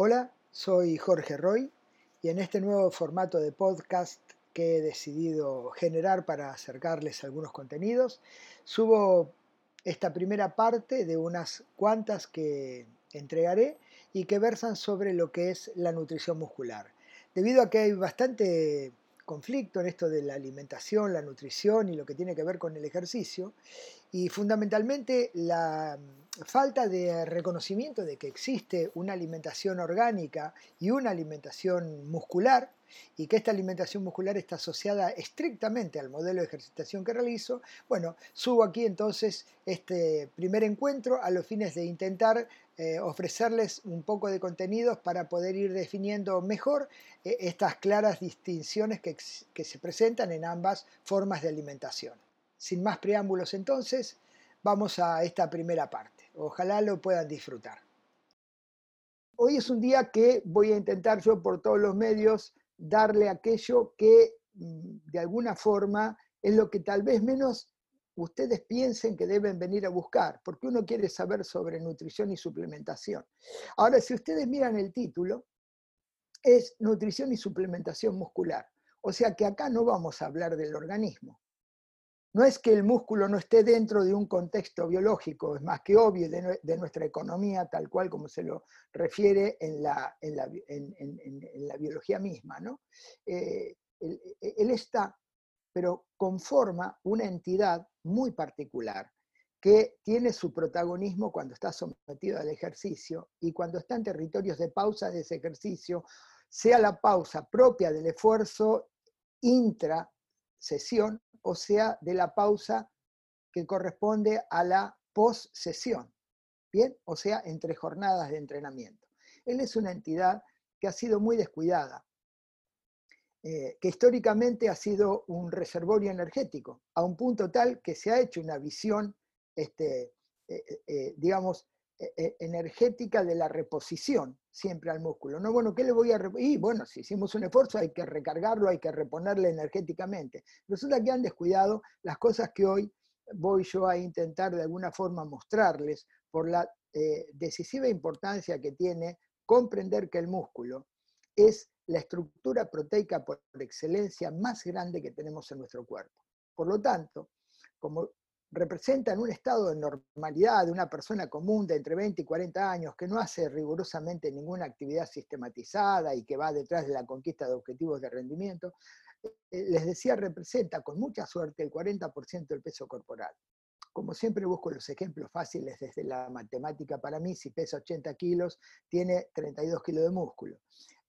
Hola, soy Jorge Roy y en este nuevo formato de podcast que he decidido generar para acercarles algunos contenidos, subo esta primera parte de unas cuantas que entregaré y que versan sobre lo que es la nutrición muscular. Debido a que hay bastante conflicto en esto de la alimentación, la nutrición y lo que tiene que ver con el ejercicio, y fundamentalmente la falta de reconocimiento de que existe una alimentación orgánica y una alimentación muscular, y que esta alimentación muscular está asociada estrictamente al modelo de ejercitación que realizo, bueno, subo aquí entonces este primer encuentro a los fines de intentar eh, ofrecerles un poco de contenidos para poder ir definiendo mejor eh, estas claras distinciones que, que se presentan en ambas formas de alimentación. Sin más preámbulos entonces, vamos a esta primera parte. Ojalá lo puedan disfrutar. Hoy es un día que voy a intentar yo por todos los medios darle aquello que mm, de alguna forma es lo que tal vez menos ustedes piensen que deben venir a buscar, porque uno quiere saber sobre nutrición y suplementación. Ahora, si ustedes miran el título, es nutrición y suplementación muscular. O sea que acá no vamos a hablar del organismo. No es que el músculo no esté dentro de un contexto biológico, es más que obvio de, nuestra economía, tal cual como se lo refiere en la, biología misma. ¿no? Eh, él está pero conforma una entidad muy particular que tiene su protagonismo cuando está sometido al ejercicio y cuando está en territorios de pausa de ese ejercicio, sea la pausa propia del esfuerzo intra-sesión o sea de la pausa que corresponde a la post-sesión, ¿bien? O sea, entre jornadas de entrenamiento. Él es una entidad que ha sido muy descuidada, eh, que históricamente ha sido un reservorio energético, a un punto tal que se ha hecho una visión, este, eh, eh, digamos, energética de la reposición siempre al músculo. No, bueno, ¿qué le voy a Y bueno, si hicimos un esfuerzo hay que recargarlo, hay que reponerle energéticamente. Resulta que han descuidado las cosas que hoy voy yo a intentar de alguna forma mostrarles por la decisiva importancia que tiene comprender que el músculo es la estructura proteica por excelencia más grande que tenemos en nuestro cuerpo. Por lo tanto, como representa en un estado de normalidad de una persona común de entre 20 y 40 años que no hace rigurosamente ninguna actividad sistematizada y que va detrás de la conquista de objetivos de rendimiento, eh, les decía, representa con mucha suerte el 40% del peso corporal. Como siempre busco los ejemplos fáciles desde la matemática para mí, si pesa 80 kilos, tiene 32 kilos de músculo.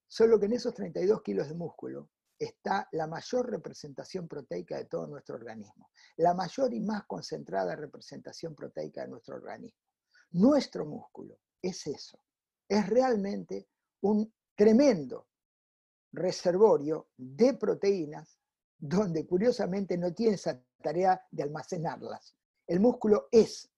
Solo que en esos 32 kilos de músculo está la mayor representación proteica de todo nuestro organismo, la mayor y más concentrada representación proteica de nuestro organismo. Nuestro músculo es eso, es realmente un tremendo reservorio de proteínas donde curiosamente no tiene esa tarea de almacenarlas. El músculo es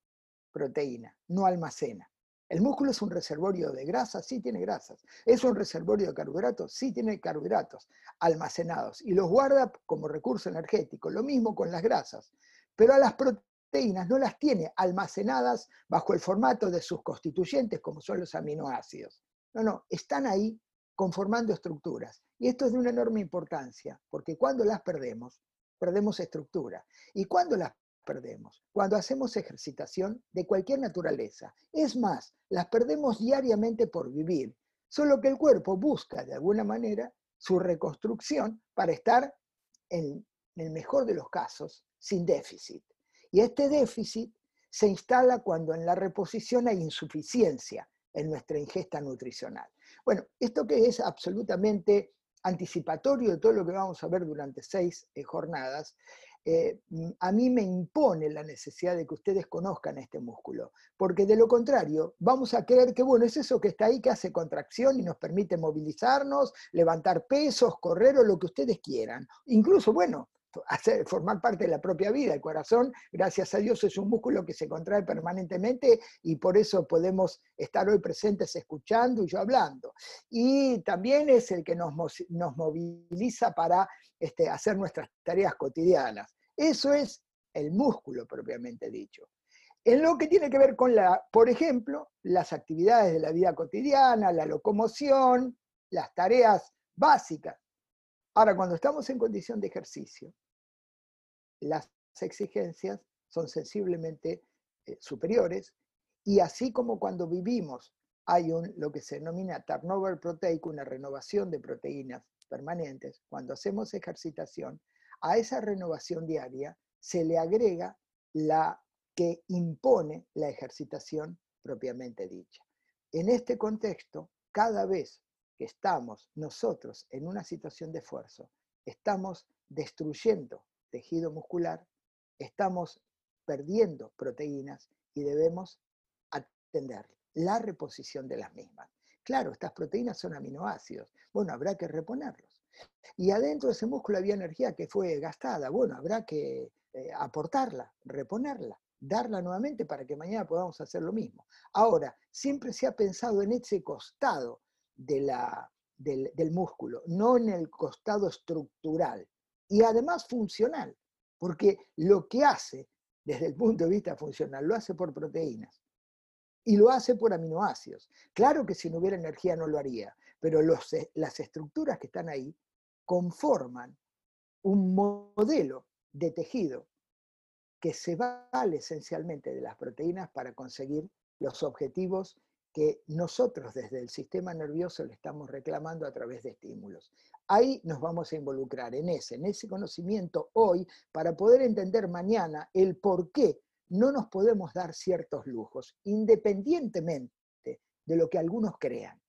proteína, no almacena. ¿El músculo es un reservorio de grasas? Sí tiene grasas. ¿Es un reservorio de carbohidratos? Sí tiene carbohidratos almacenados y los guarda como recurso energético. Lo mismo con las grasas. Pero a las proteínas no las tiene almacenadas bajo el formato de sus constituyentes como son los aminoácidos. No, no, están ahí conformando estructuras. Y esto es de una enorme importancia, porque cuando las perdemos, perdemos estructura. Y cuando las perdemos. Cuando hacemos ejercitación de cualquier naturaleza. Es más, las perdemos diariamente por vivir. Solo que el cuerpo busca de alguna manera su reconstrucción para estar en, el mejor de los casos sin déficit. Y este déficit se instala cuando en la reposición hay insuficiencia en nuestra ingesta nutricional. Bueno, esto que es absolutamente anticipatorio de todo lo que vamos a ver durante seis eh, jornadas, eh, mm, a mí me impone la necesidad de que ustedes conozcan este músculo, porque de lo contrario vamos a creer que, bueno, es eso que está ahí que hace contracción y nos permite movilizarnos, levantar pesos, correr o lo que ustedes quieran. Incluso, bueno, hacer, formar parte de la propia vida. El corazón, gracias a Dios, es un músculo que se contrae permanentemente y por eso podemos estar hoy presentes escuchando y yo hablando. Y también es el que nos, nos moviliza para este, hacer nuestras tareas cotidianas. Eso es el músculo propiamente dicho. En lo que tiene que ver con, la, por ejemplo, las actividades de la vida cotidiana, la locomoción, las tareas básicas. Ahora, cuando estamos en condición de ejercicio, las exigencias son sensiblemente eh, superiores y así como cuando vivimos hay un, lo que se denomina turnover proteico, una renovación de proteínas permanentes, cuando hacemos ejercitación, a esa renovación diaria se le agrega la que impone la ejercitación propiamente dicha. En este contexto, cada vez que estamos nosotros en una situación de esfuerzo, estamos destruyendo tejido muscular, estamos perdiendo proteínas y debemos atender la reposición de las mismas. Claro, estas proteínas son aminoácidos. Bueno, habrá que reponerlos. Y adentro de ese músculo había energía que fue gastada. Bueno, habrá que eh, aportarla, reponerla, darla nuevamente para que mañana podamos hacer lo mismo. Ahora, siempre se ha pensado en ese costado del, del músculo, no en el costado estructural y además funcional, porque lo que hace desde el punto de vista funcional lo hace por proteínas y lo hace por aminoácidos. Claro que si no hubiera energía no lo haría, pero eh, las estructuras que están ahí conforman un modelo de tejido que se vale esencialmente de las proteínas para conseguir los objetivos que nosotros desde el sistema nervioso le estamos reclamando a través de estímulos. Ahí nos vamos a involucrar en ese, en ese conocimiento hoy para poder entender mañana el por qué no nos podemos dar ciertos lujos, independientemente de lo que algunos crean.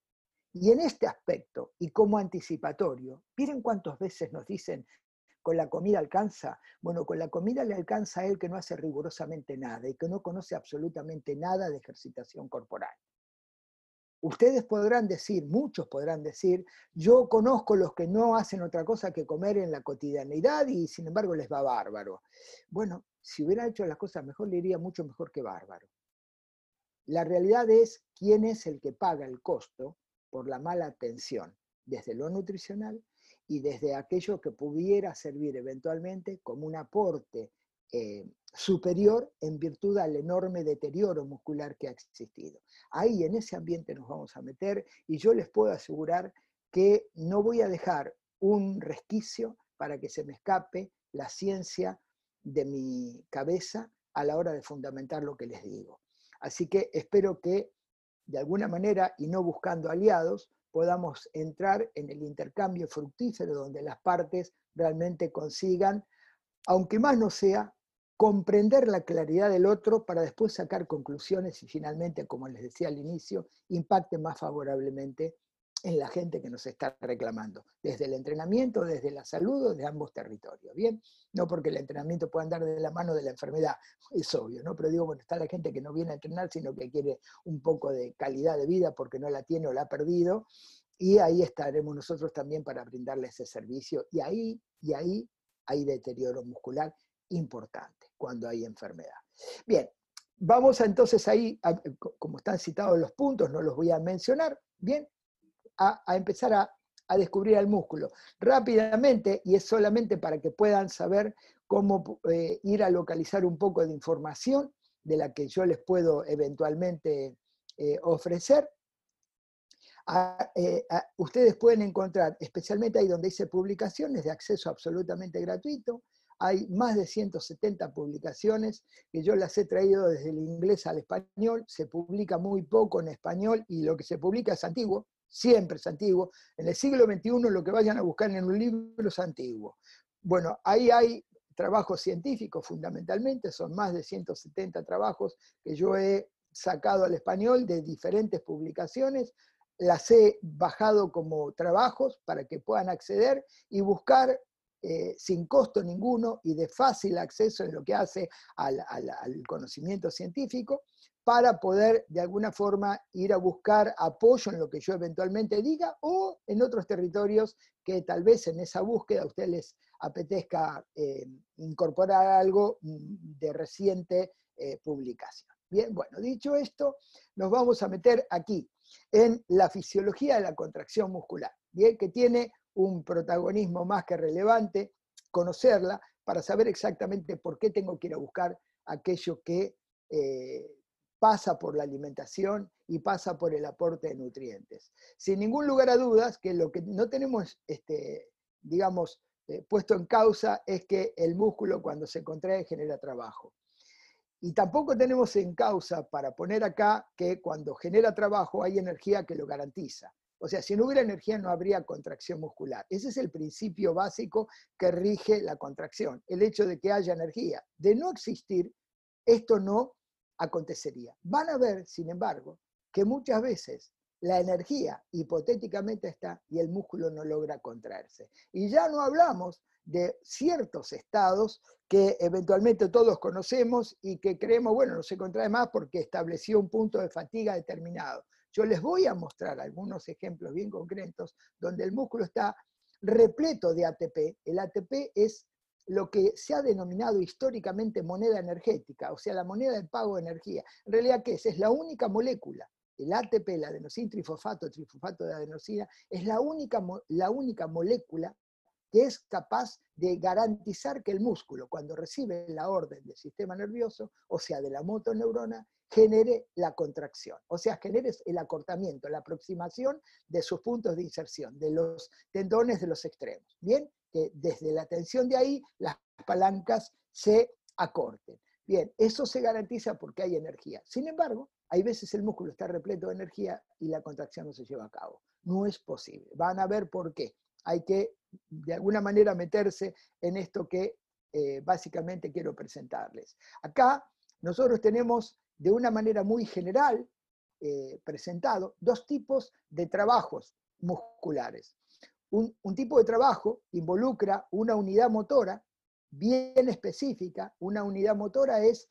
Y en este aspecto, y como anticipatorio, miren cuántas veces nos dicen, con la comida alcanza. Bueno, con la comida le alcanza a él que no hace rigurosamente nada y que no conoce absolutamente nada de ejercitación corporal. Ustedes podrán decir, muchos podrán decir, yo conozco los que no hacen otra cosa que comer en la cotidianidad y sin embargo les va bárbaro. Bueno, si hubiera hecho las cosas mejor, le iría mucho mejor que bárbaro. La realidad es quién es el que paga el costo por la mala atención, desde lo nutricional y desde aquello que pudiera servir eventualmente como un aporte eh, superior en virtud al enorme deterioro muscular que ha existido. Ahí en ese ambiente nos vamos a meter y yo les puedo asegurar que no voy a dejar un resquicio para que se me escape la ciencia de mi cabeza a la hora de fundamentar lo que les digo. Así que espero que de alguna manera y no buscando aliados, podamos entrar en el intercambio fructífero donde las partes realmente consigan, aunque más no sea, comprender la claridad del otro para después sacar conclusiones y finalmente, como les decía al inicio, impacte más favorablemente en la gente que nos está reclamando, desde el entrenamiento, desde la salud de ambos territorios, ¿bien? No porque el entrenamiento pueda andar de la mano de la enfermedad, es obvio, ¿no? Pero digo, bueno, está la gente que no viene a entrenar, sino que quiere un poco de calidad de vida porque no la tiene o la ha perdido, y ahí estaremos nosotros también para brindarle ese servicio, y ahí, y ahí hay deterioro muscular importante cuando hay enfermedad. Bien, vamos entonces ahí, como están citados los puntos, no los voy a mencionar, bien, a, empezar a, descubrir el músculo. Rápidamente, y es solamente para que puedan saber cómo eh, ir a localizar un poco de información de la que yo les puedo eventualmente eh, ofrecer. Eh, ustedes pueden encontrar, especialmente ahí donde dice publicaciones de acceso absolutamente gratuito, hay más de 170 publicaciones que yo las he traído desde el inglés al español, se publica muy poco en español y lo que se publica es antiguo, siempre es antiguo. En el siglo XXI lo que vayan a buscar en un libro es antiguo. Bueno, ahí hay trabajos científicos fundamentalmente, son más de 170 trabajos que yo he sacado al español de diferentes publicaciones, las he bajado como trabajos para que puedan acceder y buscar eh, sin costo ninguno y de fácil acceso en lo que hace al, conocimiento científico, para poder de alguna forma ir a buscar apoyo en lo que yo eventualmente diga o en otros territorios que tal vez en esa búsqueda a ustedes les apetezca eh, incorporar algo mm, de reciente eh, publicación. Bien, bueno, dicho esto, nos vamos a meter aquí en la fisiología de la contracción muscular, bien, que tiene un protagonismo más que relevante, conocerla para saber exactamente por qué tengo que ir a buscar aquello que eh, pasa por la alimentación y pasa por el aporte de nutrientes. Sin ningún lugar a dudas que lo que no tenemos, este, digamos, eh, puesto en causa es que el músculo cuando se contrae genera trabajo. Y tampoco tenemos en causa para poner acá que cuando genera trabajo hay energía que lo garantiza. O sea, si no hubiera energía no habría contracción muscular. Ese es el principio básico que rige la contracción, el hecho de que haya energía. De no existir, esto no acontecería. Van a ver, sin embargo, que muchas veces la energía hipotéticamente está y el músculo no logra contraerse. Y ya no hablamos de ciertos estados que eventualmente todos conocemos y que creemos, bueno, no se contrae más porque estableció un punto de fatiga determinado. Yo les voy a mostrar algunos ejemplos bien concretos donde el músculo está repleto de ATP. El ATP es lo que se ha denominado históricamente moneda energética, o sea, la moneda de pago de energía. En realidad, ¿qué es? Es la única molécula. El ATP, el adenosin trifosfato, trifosfato de adenosina, es la única, la única molécula que es capaz de garantizar que el músculo, cuando recibe la orden del sistema nervioso, o sea, de la motoneurona, genere la contracción, o sea, genere el acortamiento, la aproximación de sus puntos de inserción, de los tendones de los extremos. Bien, que desde la tensión de ahí las palancas se acorten. Bien, eso se garantiza porque hay energía. Sin embargo, hay veces el músculo está repleto de energía y la contracción no se lleva a cabo. No es posible. Van a ver por qué. Hay que, de alguna manera, meterse en esto que eh, básicamente quiero presentarles. Acá nosotros tenemos de una manera muy general eh, presentado dos tipos de trabajos musculares. Un, un, tipo de trabajo involucra una unidad motora bien específica. Una unidad motora es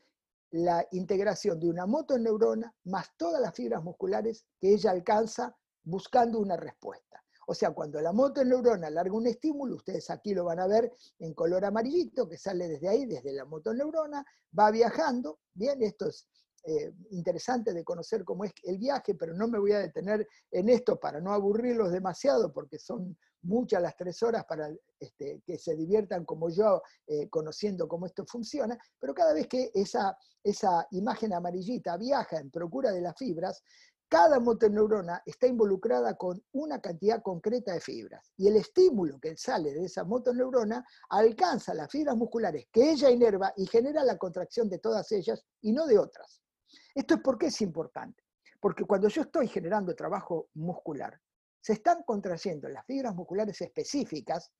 la integración de una motoneurona más todas las fibras musculares que ella alcanza buscando una respuesta. O sea, cuando la motoneurona larga un estímulo, ustedes aquí lo van a ver en color amarillito, que sale desde ahí, desde la motoneurona, va viajando, bien, esto es eh, interesante de conocer cómo es el viaje, pero no me voy a detener en esto para no aburrirlos demasiado, porque son muchas las tres horas para este, que se diviertan como yo eh, conociendo cómo esto funciona, pero cada vez que esa, esa imagen amarillita viaja en procura de las fibras, cada motoneurona está involucrada con una cantidad concreta de fibras y el estímulo que sale de esa motoneurona alcanza las fibras musculares que ella inerva y genera la contracción de todas ellas y no de otras. Esto es porque es importante. Porque cuando yo estoy generando trabajo muscular, se están contrayendo las fibras musculares específicas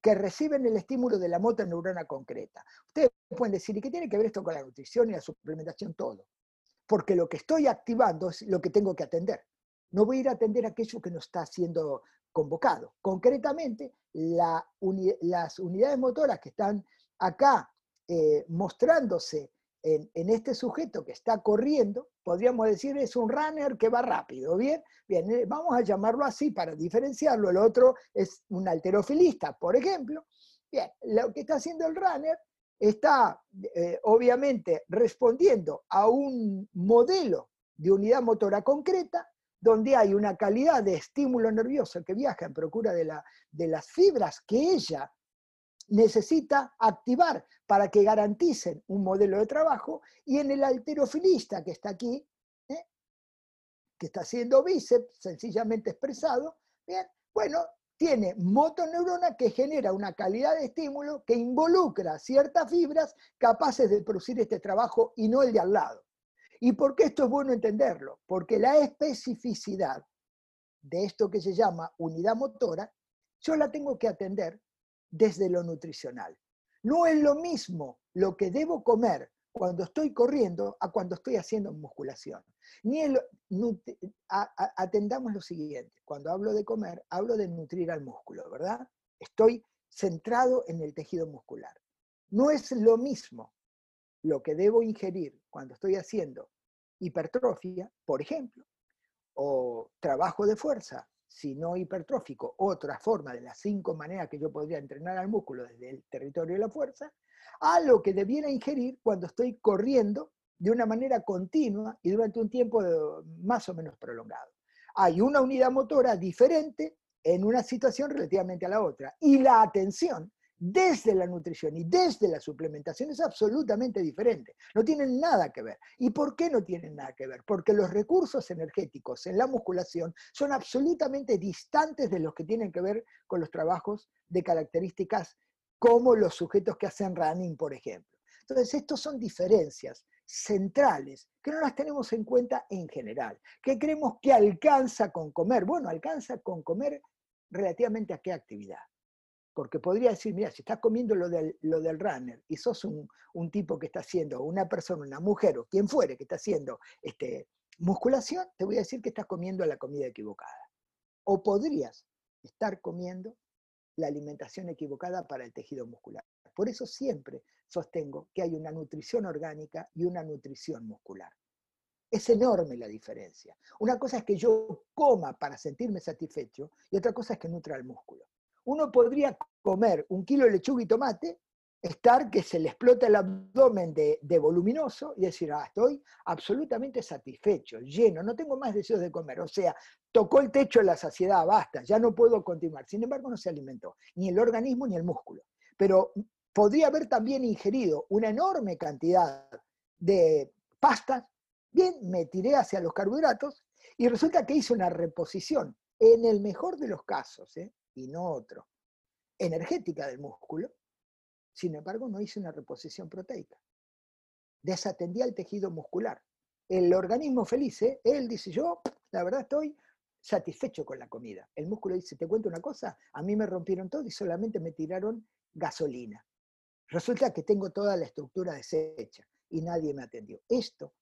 que reciben el estímulo de la motoneurona concreta. Ustedes pueden decir, ¿y qué tiene que ver esto con la nutrición y la suplementación? Todo. Porque lo que estoy activando es lo que tengo que atender. No voy a ir a atender aquello que no está siendo convocado. Concretamente, las unidades motoras que están acá eh, mostrándose en, este sujeto que está corriendo, podríamos decir es un runner que va rápido, ¿bien? Bien, eh, vamos a llamarlo así para diferenciarlo. El otro es un alterofilista, por ejemplo. Bien, lo que está haciendo el runner está eh, obviamente respondiendo a un modelo de unidad motora concreta donde hay una calidad de estímulo nervioso que viaja en procura de, la, de las fibras que ella necesita activar para que garanticen un modelo de trabajo y en el alterofilista que está aquí, ¿eh? que está haciendo bíceps, sencillamente expresado, ¿bien? bueno, tiene motoneurona que genera una calidad de estímulo que involucra ciertas fibras capaces de producir este trabajo y no el de al lado. ¿Y por qué esto es bueno entenderlo? Porque la especificidad de esto que se llama unidad motora, yo la tengo que atender desde lo nutricional. No es lo mismo lo que debo comer cuando estoy corriendo a cuando estoy haciendo musculación. Ni atendamos lo siguiente, cuando hablo de comer, hablo de nutrir al músculo, ¿verdad? Estoy centrado en el tejido muscular. No es lo mismo lo que debo ingerir cuando estoy haciendo hipertrofia, por ejemplo, o trabajo de fuerza, si no hipertrófico, otra forma de las cinco maneras que yo podría entrenar al músculo desde el territorio de la fuerza, a lo que debiera ingerir cuando estoy corriendo de una manera continua y durante un tiempo más o menos prolongado. Hay una unidad motora diferente en una situación relativamente a la otra. Y la atención desde la nutrición y desde la suplementación es absolutamente diferente. No tienen nada que ver. ¿Y por qué no tienen nada que ver? Porque los recursos energéticos en la musculación son absolutamente distantes de los que tienen que ver con los trabajos de características como los sujetos que hacen running, por ejemplo. Entonces, estos son diferencias centrales que no las tenemos en cuenta en general, que creemos que alcanza con comer. Bueno, alcanza con comer relativamente a qué actividad. Porque podría decir, mira, si estás comiendo lo del, lo del runner y sos un, tipo que está haciendo, una persona, una mujer o quien fuere que está haciendo este, musculación, te voy a decir que estás comiendo la comida equivocada. O podrías estar comiendo la alimentación equivocada para el tejido muscular. Por eso siempre sostengo que hay una nutrición orgánica y una nutrición muscular. Es enorme la diferencia. Una cosa es que yo coma para sentirme satisfecho y otra cosa es que nutra el músculo. Uno podría comer un kilo de lechuga y tomate, estar que se le explota el abdomen de, voluminoso y decir, ah, estoy absolutamente satisfecho, lleno, no tengo más deseos de comer. O sea, tocó el techo de la saciedad, basta, ya no puedo continuar. Sin embargo, no se alimentó, ni el organismo ni el músculo. Pero podría haber también ingerido una enorme cantidad de pastas, bien, me tiré hacia los carbohidratos y resulta que hice una reposición, en el mejor de los casos, ¿eh? y no otro, energética del músculo, sin embargo no hice una reposición proteica. Desatendía el tejido muscular. El organismo feliz, ¿eh? él dice, yo la verdad estoy satisfecho con la comida. El músculo dice, te cuento una cosa, a mí me rompieron todo y solamente me tiraron gasolina. Resulta que tengo toda la estructura deshecha y nadie me atendió. Esto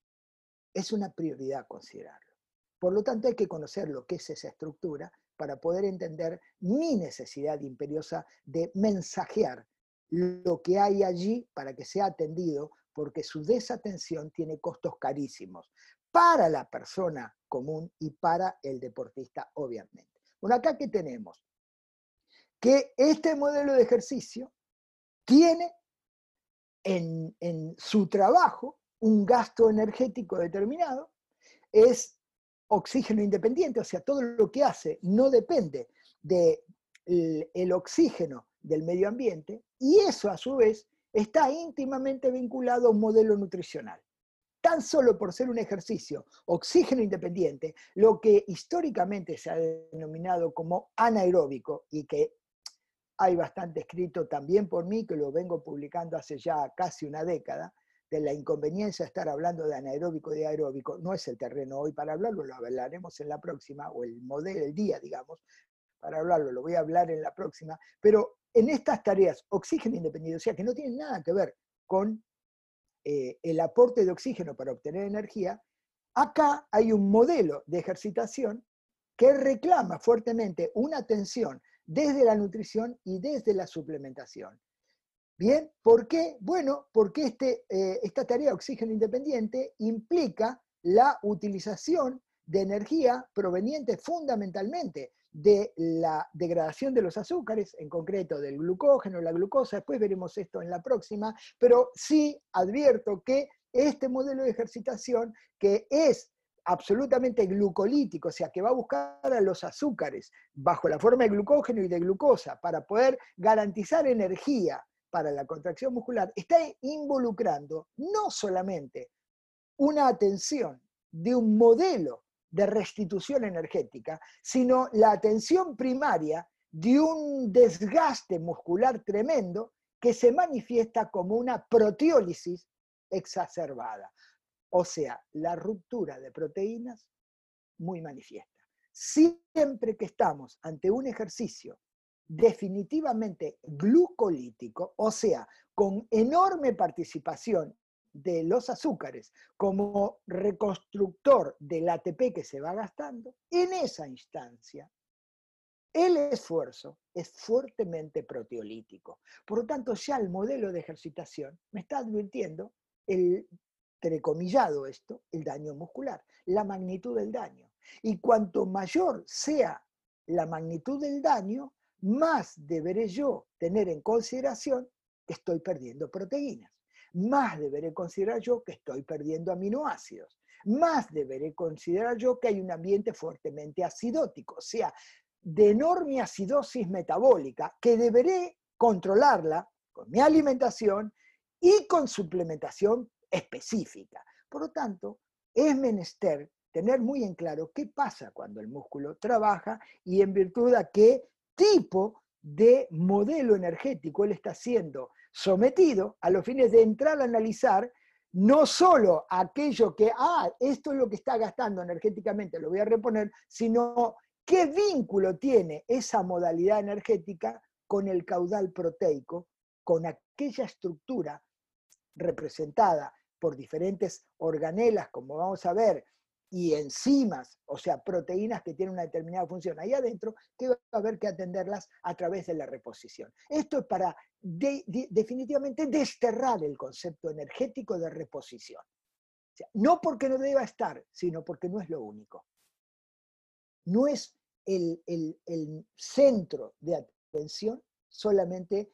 es una prioridad considerarlo. Por lo tanto, hay que conocer lo que es esa estructura para poder entender mi necesidad imperiosa de mensajear lo que hay allí para que sea atendido, porque su desatención tiene costos carísimos para la persona común y para el deportista, obviamente. Bueno, acá que tenemos que este modelo de ejercicio tiene en, en su trabajo un gasto energético determinado, es oxígeno independiente, o sea, todo lo que hace no depende del oxígeno del medio ambiente, y eso a su vez está íntimamente vinculado a un modelo nutricional. Tan solo por ser un ejercicio oxígeno independiente, lo que históricamente se ha denominado como anaeróbico y que hay bastante escrito también por mí, que lo vengo publicando hace ya casi una década, de la inconveniencia de estar hablando de anaeróbico y de aeróbico, no es el terreno hoy para hablarlo, lo hablaremos en la próxima, o el modelo, el día, digamos, para hablarlo, lo voy a hablar en la próxima, pero en estas tareas, oxígeno independiente, o sea, que no tienen nada que ver con eh, el aporte de oxígeno para obtener energía, acá hay un modelo de ejercitación que reclama fuertemente una atención desde la nutrición y desde la suplementación. Bien, ¿por qué? Bueno, porque este, eh, esta tarea oxígeno independiente implica la utilización de energía proveniente fundamentalmente de la degradación de los azúcares, en concreto del glucógeno, la glucosa, después veremos esto en la próxima, pero sí advierto que este modelo de ejercitación, que es absolutamente glucolítico, o sea, que va a buscar a los azúcares bajo la forma de glucógeno y de glucosa para poder garantizar energía para la contracción muscular está involucrando no solamente una atención de un modelo de restitución energética, sino la atención primaria de un desgaste muscular tremendo que se manifiesta como una proteólisis exacerbada, o sea, la ruptura de proteínas muy manifiesta. Siempre que estamos ante un ejercicio definitivamente glucolítico, o sea, con enorme participación de los azúcares como reconstructor del ATP que se va gastando, en esa instancia el esfuerzo es fuertemente proteolítico. Por lo tanto, ya el modelo de ejercitación me está advirtiendo el entrecomillado esto, el daño muscular, la magnitud del daño. Y cuanto mayor sea la magnitud del daño, más deberé yo tener en consideración que estoy perdiendo proteínas, más deberé considerar yo que estoy perdiendo aminoácidos, más deberé considerar yo que hay un ambiente fuertemente acidótico, o sea, de enorme acidosis metabólica, que deberé controlarla con mi alimentación y con suplementación específica. Por lo tanto, es menester tener muy en claro qué pasa cuando el músculo trabaja y en virtud a qué tipo de modelo energético él está siendo sometido a los fines de entrar a analizar no solo aquello que, ah, esto es lo que está gastando energéticamente, lo voy a reponer, sino qué vínculo tiene esa modalidad energética con el caudal proteico, con aquella estructura representada por diferentes organelas, como vamos a ver, y enzimas, o sea, proteínas que tienen una determinada función ahí adentro, que va a haber que atenderlas a través de la reposición. Esto es para definitivamente desterrar el concepto energético de reposición. no porque no deba estar, sino porque no es lo único. No es el, el centro de atención solamente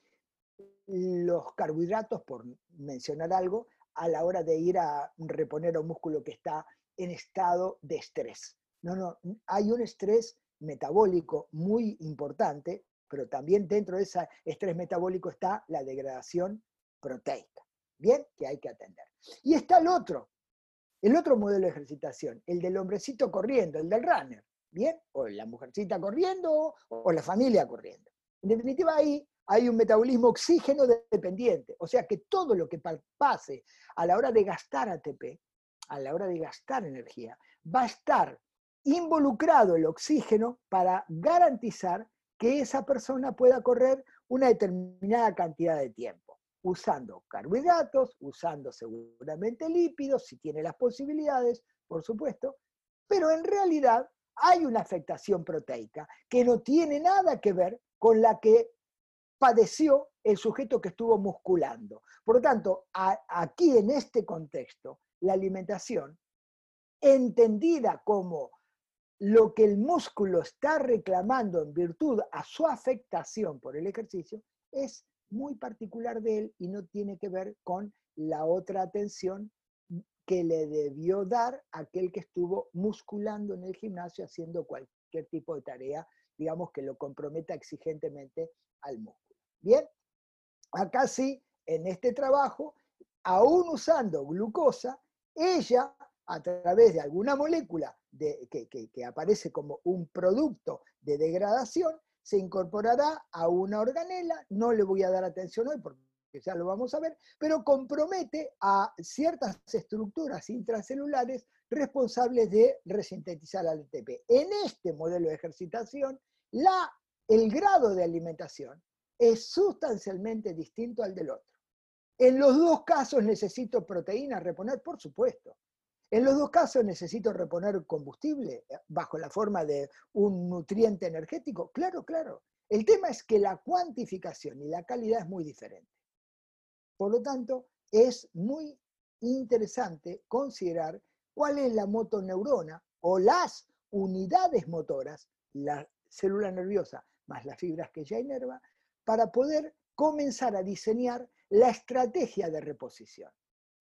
los carbohidratos, por mencionar algo, a la hora de ir a reponer a un músculo que está en estado de estrés. No, no, hay un estrés metabólico muy importante, pero también dentro de ese estrés metabólico está la degradación proteica, ¿bien? Que hay que atender. Y está el otro, el otro modelo de ejercitación, el del hombrecito corriendo, el del runner, ¿bien? O la mujercita corriendo o la familia corriendo. En definitiva, ahí hay un metabolismo oxígeno dependiente, o sea que todo lo que pase a la hora de gastar ATP a la hora de gastar energía, va a estar involucrado el oxígeno para garantizar que esa persona pueda correr una determinada cantidad de tiempo, usando carbohidratos, usando seguramente lípidos, si tiene las posibilidades, por supuesto, pero en realidad hay una afectación proteica que no tiene nada que ver con la que padeció el sujeto que estuvo musculando. Por lo tanto, aquí en este contexto, la alimentación, entendida como lo que el músculo está reclamando en virtud a su afectación por el ejercicio, es muy particular de él y no tiene que ver con la otra atención que le debió dar aquel que estuvo musculando en el gimnasio haciendo cualquier tipo de tarea, digamos, que lo comprometa exigentemente al músculo. Bien, acá sí, en este trabajo, aún usando glucosa, ella, a través de alguna molécula que, aparece como un producto de degradación, se incorporará a una organela, no le voy a dar atención hoy porque ya lo vamos a ver, pero compromete a ciertas estructuras intracelulares responsables de resintetizar al ATP. En este modelo de ejercitación, el grado de alimentación es sustancialmente distinto al del otro. En los dos casos necesito proteína reponer, por supuesto. En los dos casos necesito reponer combustible eh, bajo la forma de un nutriente energético. Claro, claro. El tema es que la cuantificación y la calidad es muy diferente. Por lo tanto, es muy interesante considerar cuál es la motoneurona o las unidades motoras, la célula nerviosa más las fibras que ya inerva, para poder comenzar a diseñar la estrategia de reposición.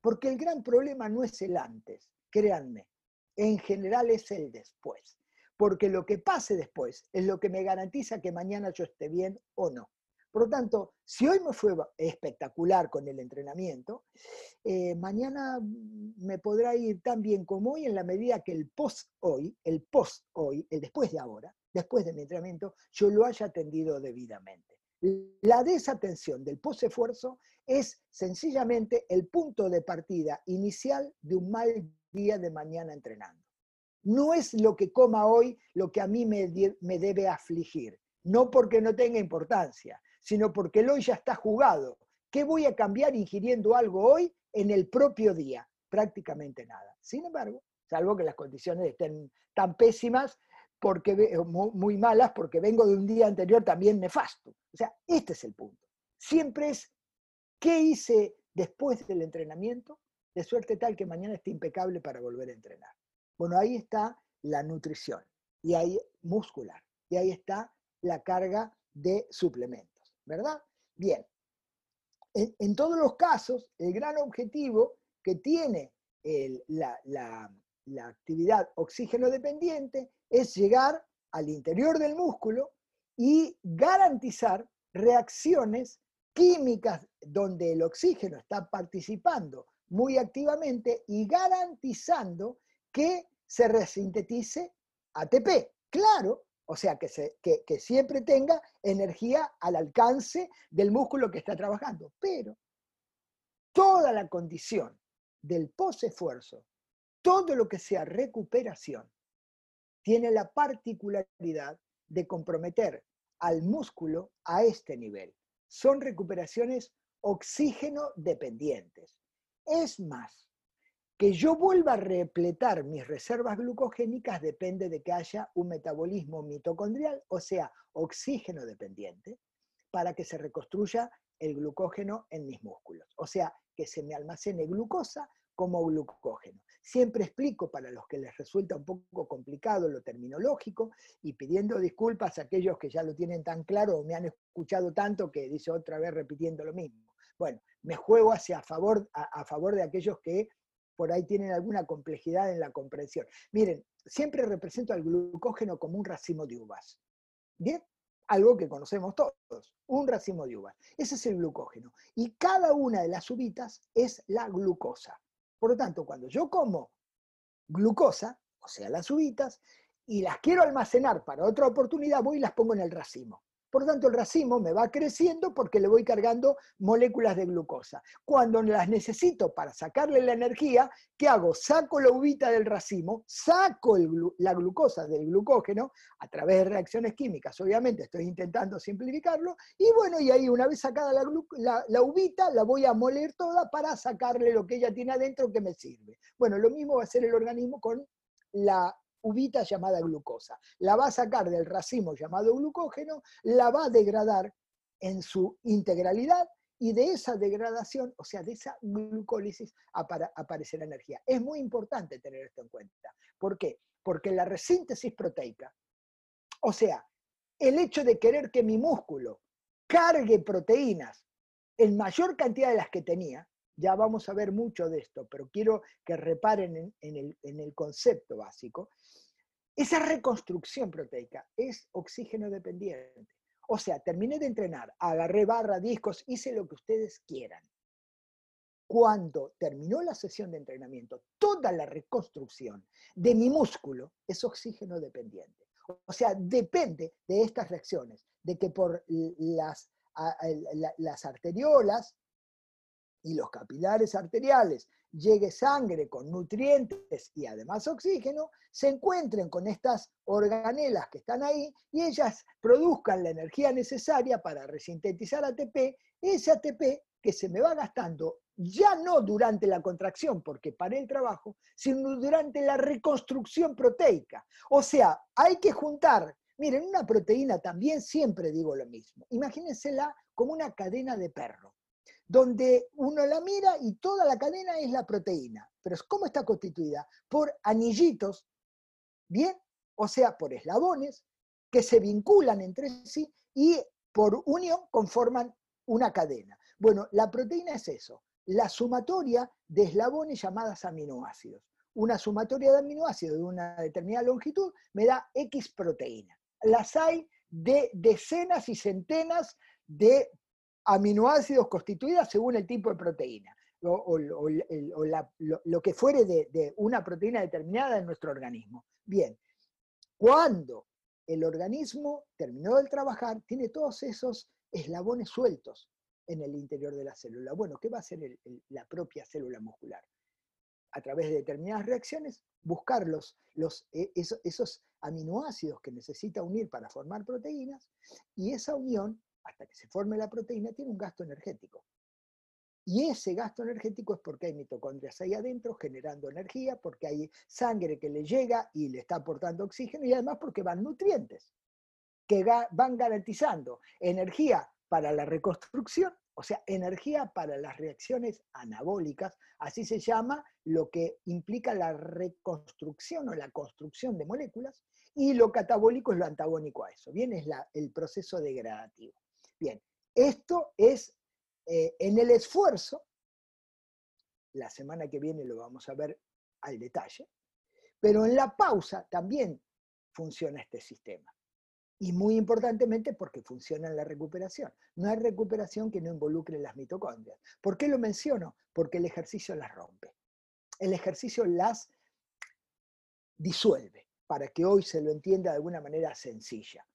Porque el gran problema no es el antes, créanme, en general es el después. Porque lo que pase después es lo que me garantiza que mañana yo esté bien o no. Por lo tanto, si hoy me fue espectacular con el entrenamiento, eh, mañana me podrá ir tan bien como hoy en la medida que el post hoy, el post hoy, el después de ahora, después de mi entrenamiento, yo lo haya atendido debidamente. La desatención del post-esfuerzo es sencillamente el punto de partida inicial de un mal día de mañana entrenando. No es lo que coma hoy lo que a mí me, me debe afligir, no porque no tenga importancia, sino porque el hoy ya está jugado. ¿Qué voy a cambiar ingiriendo algo hoy en el propio día? Prácticamente nada. Sin embargo, salvo que las condiciones estén tan pésimas porque, eh, muy malas porque vengo de un día anterior también nefasto. O sea, este es el punto. Siempre es qué hice después del entrenamiento, de suerte tal que mañana esté impecable para volver a entrenar. Bueno, ahí está la nutrición, y ahí muscular, y ahí está la carga de suplementos, ¿verdad? Bien, en, todos los casos, el gran objetivo que tiene la, la actividad oxígeno dependiente es llegar al interior del músculo y garantizar reacciones químicas donde el oxígeno está participando muy activamente y garantizando que se resintetice ATP. Claro, o sea, que, se, que, que siempre tenga energía al alcance del músculo que está trabajando. Pero toda la condición del posesfuerzo, todo lo que sea recuperación, tiene la particularidad de comprometer al músculo a este nivel. Son recuperaciones oxígeno dependientes. Es más, que yo vuelva a repletar mis reservas glucogénicas depende de que haya un metabolismo mitocondrial, o sea, oxígeno dependiente, para que se reconstruya el glucógeno en mis músculos. O sea, que se me almacene glucosa como glucógeno. Siempre explico para los que les resulta un poco complicado lo terminológico y pidiendo disculpas a aquellos que ya lo tienen tan claro o me han escuchado tanto que dice otra vez repitiendo lo mismo. Bueno, me juego hacia favor, a, favor de aquellos que por ahí tienen alguna complejidad en la comprensión. Miren, siempre represento al glucógeno como un racimo de uvas. ¿Bien? Algo que conocemos todos, un racimo de uvas. Ese es el glucógeno. Y cada una de las uvitas es la glucosa. Por lo tanto, cuando yo como glucosa, o sea, las uvitas, y las quiero almacenar para otra oportunidad, voy y las pongo en el racimo. Por tanto, el racimo me va creciendo porque le voy cargando moléculas de glucosa. Cuando las necesito para sacarle la energía, ¿qué hago? Saco la uvita del racimo, saco la glucosa del glucógeno a través de reacciones químicas. Obviamente estoy intentando simplificarlo. Y bueno, y ahí una vez sacada la, la uvita, la voy a moler toda para sacarle lo que ella tiene adentro que me sirve. Bueno, lo mismo va a hacer el organismo con la uvita llamada glucosa. La va a sacar del racimo llamado glucógeno, la va a degradar en su integralidad y de esa degradación, o sea, de esa glucólisis, aparece la energía. Es muy importante tener esto en cuenta. ¿Por qué? Porque la resíntesis proteica, o sea, el hecho de querer que mi músculo cargue proteínas en mayor cantidad de las que tenía, ya vamos a ver mucho de esto, pero quiero que reparen en, el, concepto básico. Esa reconstrucción proteica es oxígeno dependiente. O sea, terminé de entrenar, agarré barra, discos, hice lo que ustedes quieran. Cuando terminó la sesión de entrenamiento, toda la reconstrucción de mi músculo es oxígeno dependiente. O sea, depende de estas reacciones, de que por las, las arteriolas y los capilares arteriales llegue sangre con nutrientes y además oxígeno, se encuentren con estas organelas que están ahí y ellas produzcan la energía necesaria para resintetizar ATP, ese ATP que se me va gastando ya no durante la contracción, porque paré el trabajo, sino durante la reconstrucción proteica. O sea, hay que juntar, miren, una proteína también siempre digo lo mismo, imagínensela como una cadena de perro donde uno la mira y toda la cadena es la proteína. Pero ¿cómo está constituida? Por anillitos, ¿bien? O sea, por eslabones que se vinculan entre sí y por unión conforman una cadena. Bueno, la proteína es eso, la sumatoria de eslabones llamadas aminoácidos. Una sumatoria de aminoácidos de una determinada longitud me da X proteína. Las hay de decenas y centenas de aminoácidos constituidas según el tipo de proteína o, lo, que fuere de, una proteína determinada en nuestro organismo. Bien, cuando el organismo terminó de trabajar, tiene todos esos eslabones sueltos en el interior de la célula. Bueno, ¿qué va a hacer la propia célula muscular? A través de determinadas reacciones, buscar los, e, esos aminoácidos que necesita unir para formar proteínas y esa unión hasta que se forme la proteína, tiene un gasto energético. Y ese gasto energético es porque hay mitocondrias ahí adentro generando energía, porque hay sangre que le llega y le está aportando oxígeno y además porque van nutrientes que van garantizando energía para la reconstrucción, o sea, energía para las reacciones anabólicas, así se llama lo que implica la reconstrucción o la construcción de moléculas, y lo catabólico es lo antagónico a eso, bien, es el proceso degradativo. Bien, esto es eh, en el esfuerzo, la semana que viene lo vamos a ver al detalle, pero en la pausa también funciona este sistema. Y muy importantemente porque funciona en la recuperación. No hay recuperación que no involucre las mitocondrias. ¿Por qué lo menciono? Porque el ejercicio las rompe. El ejercicio las disuelve, para que hoy se lo entienda de alguna manera sencilla.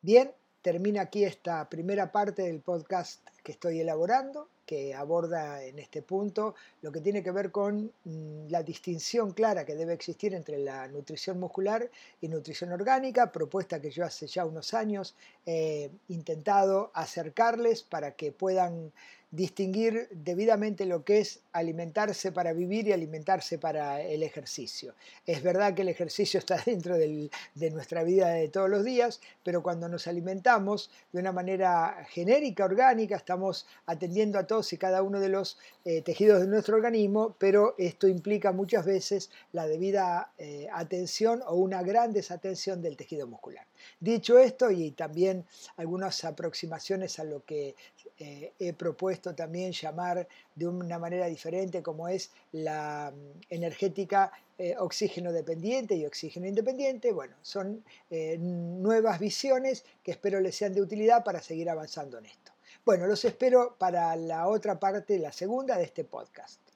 Bien, termina aquí esta primera parte del podcast que estoy elaborando que aborda en este punto lo que tiene que ver con mm, la distinción clara que debe existir entre la nutrición muscular y nutrición orgánica, propuesta que yo hace ya unos años he intentado acercarles para que puedan distinguir debidamente lo que es alimentarse para vivir y alimentarse para el ejercicio. Es verdad que el ejercicio está dentro de nuestra vida de todos los días, pero cuando nos alimentamos de una manera genérica, orgánica, estamos atendiendo a todos y cada uno de los eh, tejidos de nuestro organismo, pero esto implica muchas veces la debida eh, atención o una gran desatención del tejido muscular. Dicho esto, y también algunas aproximaciones a lo que eh, he propuesto también llamar de una manera diferente como es la mm, energética eh, oxígeno dependiente y oxígeno independiente. Bueno, son eh, nuevas visiones que espero les sean de utilidad para seguir avanzando en esto. Bueno, los espero para la otra parte, la segunda de este podcast.